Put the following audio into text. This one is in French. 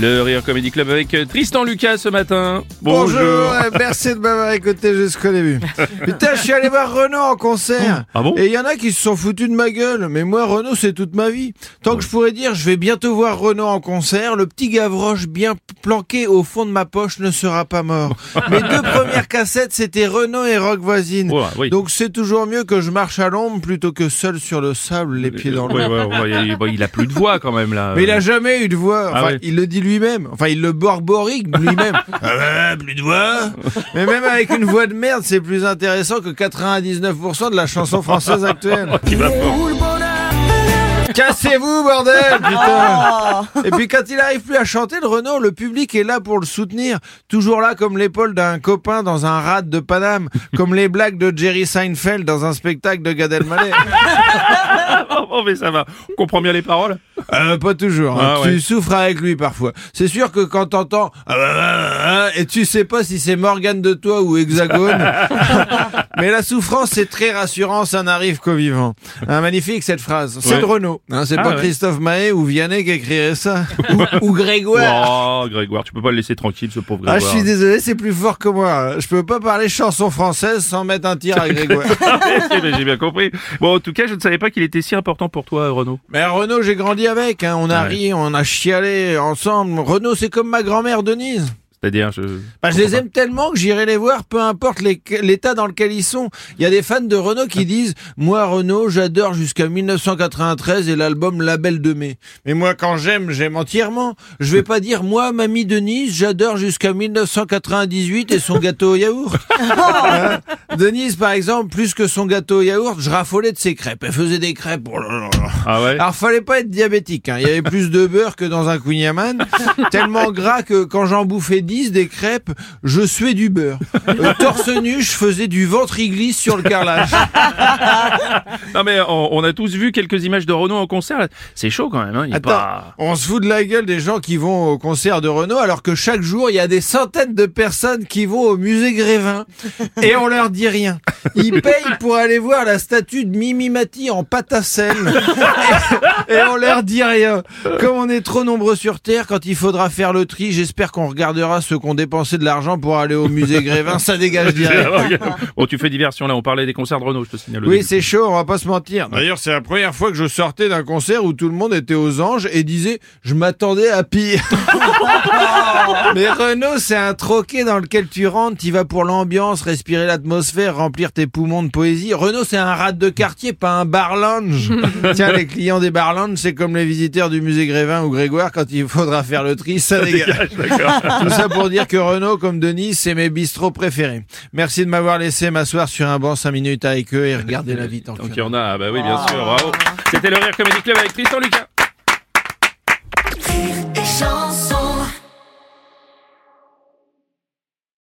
Le Rire Comedy Club avec euh, Tristan Lucas ce matin. Bonjour, euh, merci de m'avoir écouté jusqu'au début. Putain, je suis allé voir Renault en concert. Ah bon Et il y en a qui se sont foutus de ma gueule. Mais moi, Renault, c'est toute ma vie. Tant que je pourrais dire, je vais bientôt voir Renault en concert, le petit Gavroche bien planqué au fond de ma poche ne sera pas mort. Mes deux premières cassettes, c'était Renault et Rock Voisine. Ouais, oui. Donc c'est toujours mieux que je marche à l'ombre plutôt que seul sur le sable, les pieds dans le Ouais, ouais, ouais, il, bon, il a plus de voix quand même là. mais il a jamais eu de voix. Enfin, Ah ouais. il le dit lui-même. Enfin, il le borborique lui-même. ah ouais, plus de voix. Mais même avec une voix de merde, c'est plus intéressant que 99% de la chanson française actuelle. Cassez-vous, bordel, putain Et puis quand il arrive plus à chanter, le Renault, le public est là pour le soutenir. Toujours là comme l'épaule d'un copain dans un rad de Paname. Comme les blagues de Jerry Seinfeld dans un spectacle de Gad Elmaleh. Oh, oh, mais ça va. On comprend bien les paroles. Euh, pas toujours. hein. Ah, tu ouais. souffres avec lui parfois. C'est sûr que quand t'entends ah, bah, bah, bah, et tu sais pas si c'est Morgane de toi ou Hexagone. Mais la souffrance c'est très rassurant, ça n'arrive qu'aux vivants. Un magnifique cette phrase. C'est Ouais. de Renault. Hein, c'est Ah, pas ouais. Christophe Mahé ou Vianney qui écrirait ça. ou, ou Grégoire. Oh, Grégoire, tu peux pas le laisser tranquille, ce pauvre Ah, Grégoire. je suis désolé, c'est plus fort que moi. Je peux pas parler chanson française sans mettre un tir à Grégoire. Ben, J'ai bien compris. Bon, en tout cas, je ne savais pas qu'il était si important pour toi, Renaud. Mais Renaud, j'ai grandi avec. Hein. On a Ouais. ri, on a chialé ensemble. Renaud, c'est comme ma grand-mère Denise. C'est-à-dire, je. Bah, je les aime tellement que j'irai les voir, peu importe l'état dans lequel ils sont. Il y a des fans de Renault qui disent Moi, Renault, j'adore jusqu'à 1993 et l'album Label de mai. Mais moi, quand j'aime, j'aime entièrement. Je vais pas dire Moi, mamie Denise, j'adore jusqu'à 1998 et son gâteau au yaourt. Hein? Denise, par exemple, plus que son gâteau au yaourt, je raffolais de ses crêpes. Elle faisait des crêpes. oh là là. Ah ouais? Alors fallait pas être diabétique, hein. il y avait plus de beurre que dans un Queen Yaman, tellement gras que quand j'en bouffais 10 des crêpes, je suais du beurre. Euh, torse nu, je faisais du ventre-glisse sur le carrelage. Non, mais on, on a tous vu quelques images de Renaud en concert. C'est chaud quand même, hein. Il Attends, pas. on se fout de la gueule des gens qui vont au concert de Renault alors que chaque jour il y a des centaines de personnes qui vont au musée Grévin et on leur dit rien. Ils payent pour aller voir la statue de Mimi Mati en pâte à sel et, et on leur dit rien. Comme on est trop nombreux sur Terre, quand il faudra faire le tri, j'espère qu'on regardera ceux qui ont dépensé de l'argent pour aller au musée Grévin. Ça dégage direct. bon, tu fais diversion là. On parlait des concerts de Renault, je te signale. Oui, c'est chaud, on va pas se mentir. D'ailleurs, c'est la première fois que je sortais d'un concert où tout le monde était aux anges et disait je m'attendais à pire. Mais Renault, c'est un troquet dans lequel tu rentres, tu vas pour l'ambiance, respirer l'atmosphère, remplir tes poumons de poésie. Renault, c'est un rat de quartier, pas un bar lounge. Tiens, les clients des bar lounge, c'est comme les visiteurs du musée Grévin ou Grégoire quand il faudra faire le tri, ça dégage. Tout ça pour dire que Renaud, comme Denis, c'est mes bistrots préférés. Merci de m'avoir laissé m'asseoir sur un banc 5 minutes avec eux et regarder la vie tant, tant qu'il y en a. Ah, bah oui, bien ah. sûr, bravo. C'était le Rire Comedy Club avec Tristan Lucas.